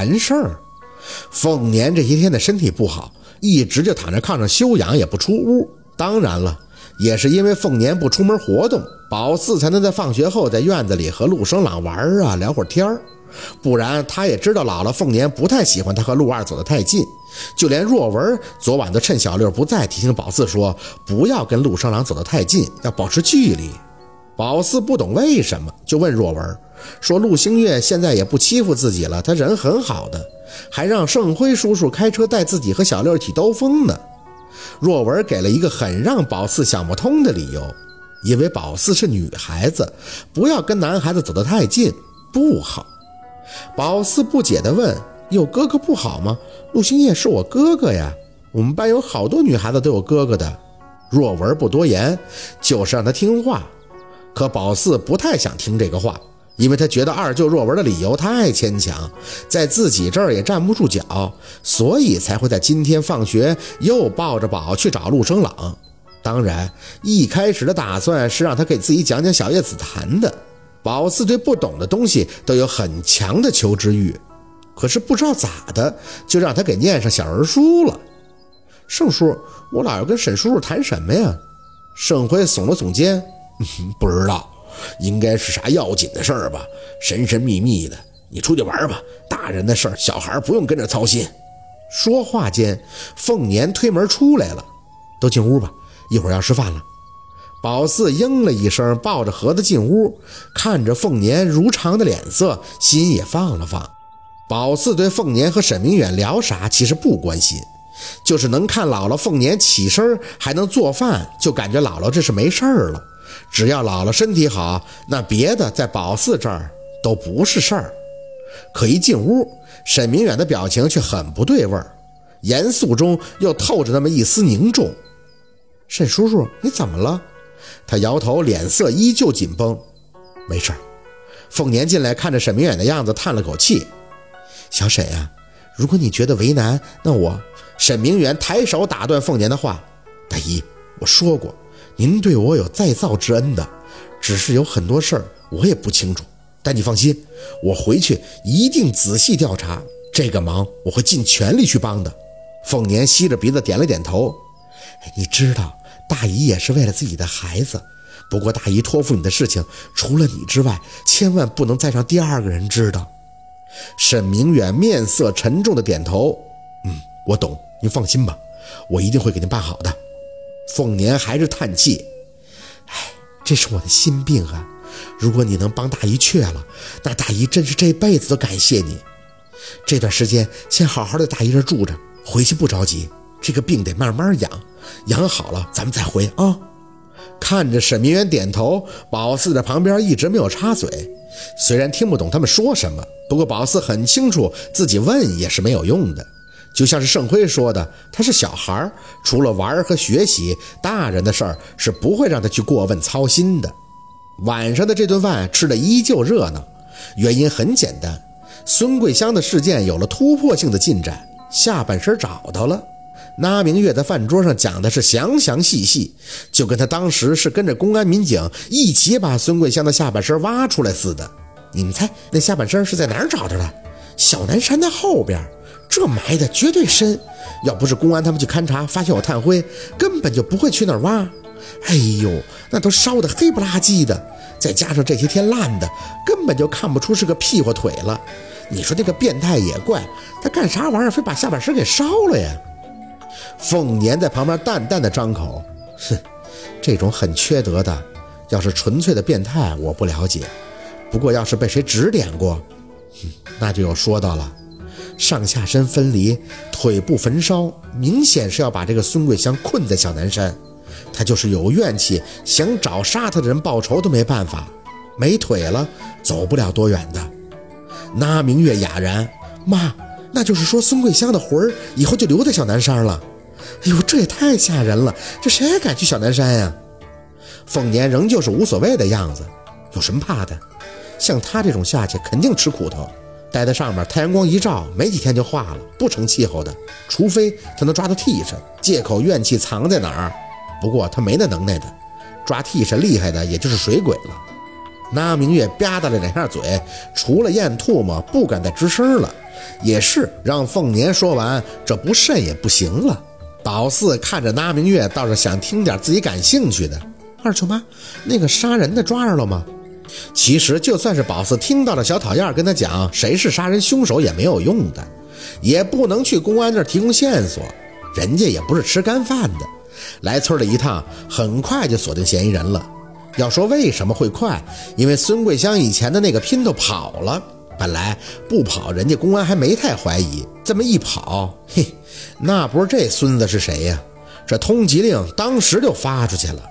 谈事儿。凤年这些天的身体不好，一直就躺在炕上休养，也不出屋。当然了，也是因为凤年不出门活动，宝四才能在放学后在院子里和陆生朗玩啊，聊会儿天儿。不然他也知道姥姥凤年不太喜欢他和陆二走得太近。就连若文昨晚都趁小六不在，提醒宝四说不要跟陆生朗走得太近，要保持距离。宝四不懂为什么，就问若文说：“陆星月现在也不欺负自己了，他人很好的，还让盛辉叔叔开车带自己和小六一起兜风呢。”若文给了一个很让宝四想不通的理由，因为宝四是女孩子，不要跟男孩子走得太近，不好。宝四不解地问：“有哥哥不好吗？陆星夜是我哥哥呀，我们班有好多女孩子都有哥哥的。”若文不多言，就是让他听话。可宝四不太想听这个话，因为他觉得二舅若文的理由太牵强，在自己这儿也站不住脚，所以才会在今天放学又抱着宝去找陆生朗。当然，一开始的打算是让他给自己讲讲小叶紫檀的。宝四对不懂的东西都有很强的求知欲，可是不知道咋的，就让他给念上小人书了。盛叔，我老要跟沈叔叔谈什么呀？盛辉耸了耸肩。不知道，应该是啥要紧的事儿吧？神神秘秘的，你出去玩吧。大人的事儿，小孩不用跟着操心。说话间，凤年推门出来了，都进屋吧，一会儿要吃饭了。宝四应了一声，抱着盒子进屋，看着凤年如常的脸色，心也放了放。宝四对凤年和沈明远聊啥，其实不关心，就是能看姥姥凤年起身还能做饭，就感觉姥姥这是没事儿了。只要姥姥身体好，那别的在宝四这儿都不是事儿。可一进屋，沈明远的表情却很不对味儿，严肃中又透着那么一丝凝重。沈叔叔，你怎么了？他摇头，脸色依旧紧绷。没事儿。凤年进来，看着沈明远的样子，叹了口气：“小沈呀，如果你觉得为难，那我……”沈明远抬手打断凤年的话：“大姨，我说过。”您对我有再造之恩的，只是有很多事儿我也不清楚。但你放心，我回去一定仔细调查，这个忙我会尽全力去帮的。凤年吸着鼻子点了点头。你知道，大姨也是为了自己的孩子。不过大姨托付你的事情，除了你之外，千万不能再让第二个人知道。沈明远面色沉重的点头。嗯，我懂。您放心吧，我一定会给您办好的。凤年还是叹气，哎，这是我的心病啊！如果你能帮大姨去了，那大姨真是这辈子都感谢你。这段时间先好好的大姨这住着，回去不着急，这个病得慢慢养，养好了咱们再回啊。看着沈明远点头，宝四在旁边一直没有插嘴，虽然听不懂他们说什么，不过宝四很清楚自己问也是没有用的。就像是盛辉说的，他是小孩除了玩和学习，大人的事儿是不会让他去过问操心的。晚上的这顿饭吃的依旧热闹，原因很简单，孙桂香的事件有了突破性的进展，下半身找到了。那明月在饭桌上讲的是详详细细，就跟他当时是跟着公安民警一起把孙桂香的下半身挖出来似的。你们猜那下半身是在哪儿找着的？小南山的后边。这埋的绝对深，要不是公安他们去勘察，发现我炭灰，根本就不会去那儿挖。哎呦，那都烧得黑不拉几的，再加上这些天烂的，根本就看不出是个屁股腿了。你说这个变态也怪，他干啥玩意儿，非把下半身给烧了呀？凤年在旁边淡淡的张口，哼，这种很缺德的，要是纯粹的变态，我不了解。不过要是被谁指点过，哼那就有说道了。上下身分离，腿部焚烧，明显是要把这个孙桂香困在小南山。他就是有怨气，想找杀他的人报仇都没办法。没腿了，走不了多远的。那明月哑然，妈，那就是说孙桂香的魂儿以后就留在小南山了。哎呦，这也太吓人了，这谁还敢去小南山呀？凤年仍旧是无所谓的样子，有什么怕的？像他这种下去，肯定吃苦头。待在上面，太阳光一照，没几天就化了，不成气候的。除非他能抓到替身，借口怨气藏在哪儿。不过他没那能耐的，抓替身厉害的也就是水鬼了。那明月吧嗒了两下嘴，除了咽唾沫，不敢再吱声了，也是让凤年说完，这不慎也不行了。宝四看着那明月，倒是想听点自己感兴趣的。二舅妈，那个杀人的抓着了吗？其实就算是宝四听到了小讨厌跟他讲谁是杀人凶手也没有用的，也不能去公安那儿提供线索，人家也不是吃干饭的。来村里一趟，很快就锁定嫌疑人了。要说为什么会快，因为孙桂香以前的那个姘头跑了。本来不跑，人家公安还没太怀疑。这么一跑，嘿，那不是这孙子是谁呀？这通缉令当时就发出去了。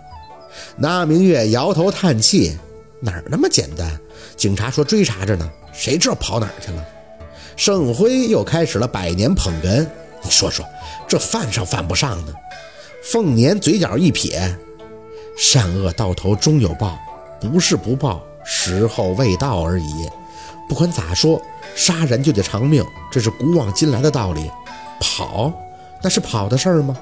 那明月摇头叹气：“哪儿那么简单？警察说追查着呢，谁知道跑哪儿去了？”盛辉又开始了百年捧哏：“你说说，这犯上犯不上呢？”凤年嘴角一撇：“善恶到头终有报，不是不报，时候未到而已。”不管咋说，杀人就得偿命，这是古往今来的道理。跑，那是跑的事儿吗？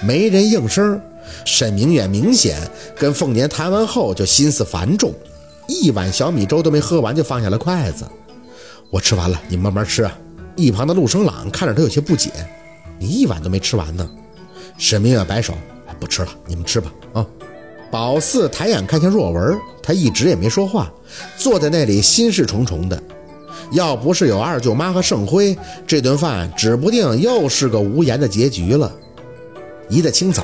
没人应声。沈明远明显跟凤年谈完后就心思繁重，一碗小米粥都没喝完就放下了筷子。我吃完了，你慢慢吃啊。一旁的陆生朗看着他有些不解：“你一碗都没吃完呢？”沈明远摆手：“不吃了，你们吃吧。”啊。宝四抬眼看向若文，他一直也没说话，坐在那里心事重重的。要不是有二舅妈和盛辉，这顿饭指不定又是个无言的结局了。一大清早，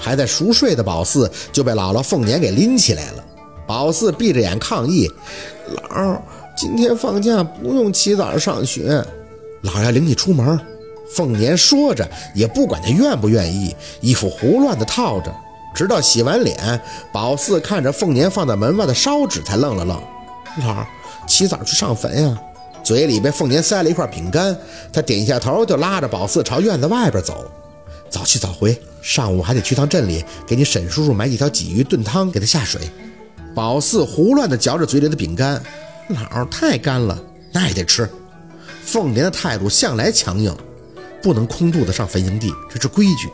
还在熟睡的宝四就被姥姥凤年给拎起来了。宝四闭着眼抗议：“姥，今天放假不用起早上学，姥要领你出门。”凤年说着，也不管他愿不愿意，衣服胡乱的套着。直到洗完脸，宝四看着凤年放在门外的烧纸，才愣了愣。姥，起早去上坟呀！嘴里被凤年塞了一块饼干，他点下头，就拉着宝四朝院子外边走。早去早回，上午还得去趟镇里，给你沈叔叔买几条鲫鱼炖汤，给他下水。宝四胡乱地嚼着嘴里的饼干，老太干了，那也得吃。凤年的态度向来强硬，不能空肚子上坟营地，这是规矩。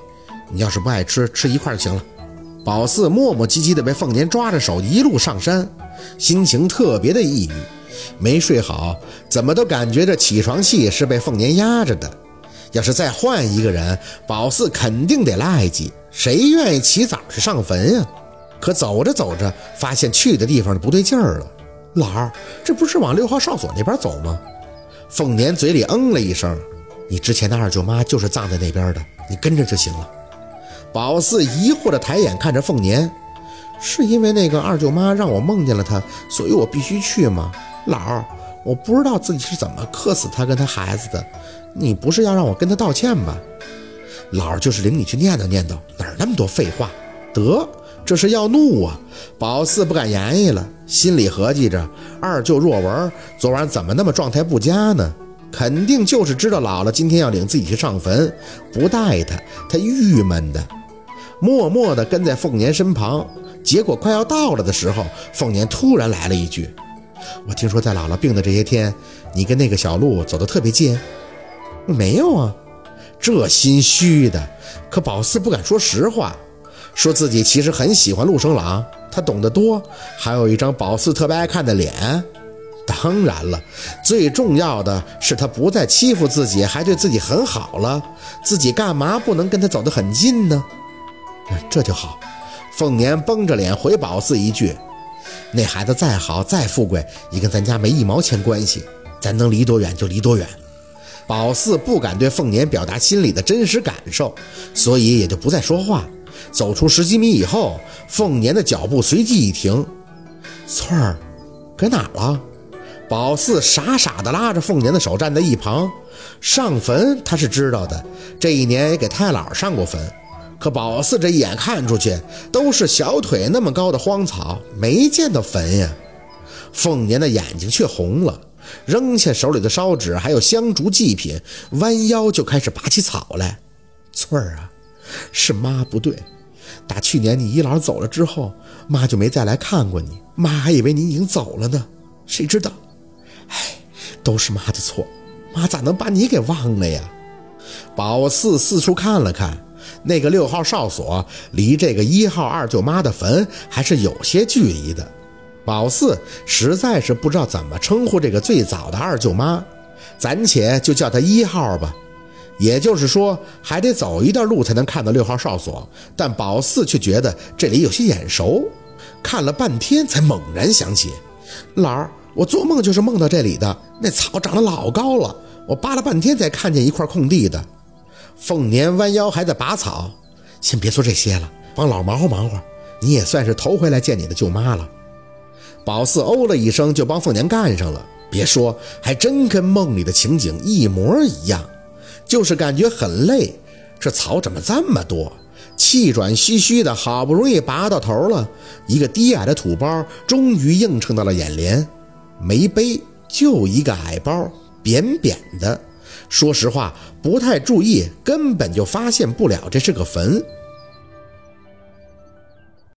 你要是不爱吃，吃一块就行了。宝四磨磨唧唧地被凤年抓着手一路上山，心情特别的抑郁，没睡好，怎么都感觉这起床气是被凤年压着的。要是再换一个人，宝四肯定得赖叽，谁愿意起早去上坟呀？可走着走着，发现去的地方不对劲儿了。老儿，这不是往六号哨所那边走吗？凤年嘴里嗯了一声：“你之前的二舅妈就是葬在那边的，你跟着就行了。”宝四疑惑地抬眼看着凤年，是因为那个二舅妈让我梦见了她，所以我必须去吗？老儿，我不知道自己是怎么克死她跟她孩子的，你不是要让我跟他道歉吗？老儿就是领你去念叨念叨，哪儿那么多废话？得，这是要怒啊！宝四不敢言语了，心里合计着，二舅若文昨晚怎么那么状态不佳呢？肯定就是知道姥姥今天要领自己去上坟，不带他，他郁闷的。默默地跟在凤年身旁，结果快要到了的时候，凤年突然来了一句：“我听说在姥姥病的这些天，你跟那个小鹿走得特别近。”“没有啊，这心虚的。”可宝四不敢说实话，说自己其实很喜欢陆生郎，他懂得多，还有一张宝四特别爱看的脸。当然了，最重要的是他不再欺负自己，还对自己很好了，自己干嘛不能跟他走得很近呢？这就好，凤年绷着脸回宝四一句：“那孩子再好再富贵，也跟咱家没一毛钱关系，咱能离多远就离多远。”宝四不敢对凤年表达心里的真实感受，所以也就不再说话。走出十几米以后，凤年的脚步随即一停：“翠儿，搁哪了？”宝四傻傻地拉着凤年的手站在一旁。上坟他是知道的，这一年也给太姥上过坟。可宝四这一眼看出去，都是小腿那么高的荒草，没见到坟呀。凤年的眼睛却红了，扔下手里的烧纸还有香烛祭品，弯腰就开始拔起草来。翠儿啊，是妈不对，打去年你姨姥走了之后，妈就没再来看过你，妈还以为你已经走了呢，谁知道，哎，都是妈的错，妈咋能把你给忘了呀？宝四四处看了看。那个六号哨所离这个一号二舅妈的坟还是有些距离的。宝四实在是不知道怎么称呼这个最早的二舅妈，暂且就叫她一号吧。也就是说，还得走一段路才能看到六号哨所。但宝四却觉得这里有些眼熟，看了半天才猛然想起：老儿，我做梦就是梦到这里的。那草长得老高了，我扒了半天才看见一块空地的。凤年弯腰还在拔草，先别说这些了，帮老毛忙活。你也算是头回来见你的舅妈了。宝四哦了一声，就帮凤年干上了。别说，还真跟梦里的情景一模一样，就是感觉很累。这草怎么这么多？气喘吁吁的，好不容易拔到头了，一个低矮的土包终于映衬到了眼帘。没背，就一个矮包，扁扁的。说实话，不太注意，根本就发现不了这是个坟。